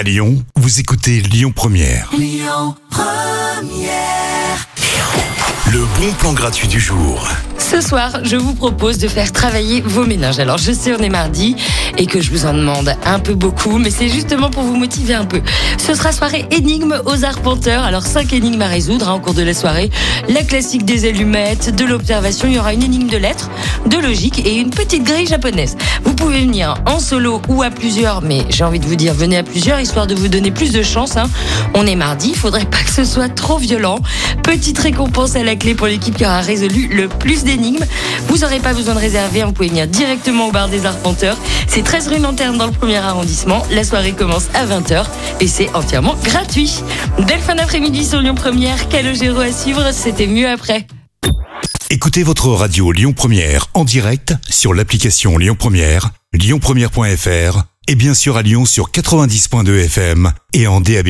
À Lyon, vous écoutez Lyon Première. Le bon plan gratuit du jour. Ce soir, je vous propose de faire travailler vos méninges. Alors, je sais, on est mardi et que je vous en demande un peu beaucoup, mais c'est justement pour vous motiver un peu. Ce sera soirée énigme aux arpenteurs. Alors, cinq énigmes à résoudre hein, au cours de la soirée. La classique des allumettes, de l'observation. Il y aura une énigme de lettres, de logique et une petite grille japonaise. Vous pouvez venir en solo ou à plusieurs, mais j'ai envie de vous dire, venez à plusieurs, histoire de vous donner plus de chance. hein. On est mardi, il faudrait pas que ce soit trop violent. Petite récompense à la clé pour l'équipe qui aura résolu le plus d'énigmes. Vous n'aurez pas besoin de réserver, vous pouvez venir directement au bar des arpenteurs. 13 rue Lanterne dans le premier arrondissement. La soirée commence à 20h et c'est entièrement gratuit. Belle fin d'après-midi sur Lyon Première. Calogero à suivre, c'était mieux après. Écoutez votre radio Lyon Première en direct sur l'application Lyon Première, lyonpremière.fr et bien sûr à Lyon sur 90.2 FM et en DAB+.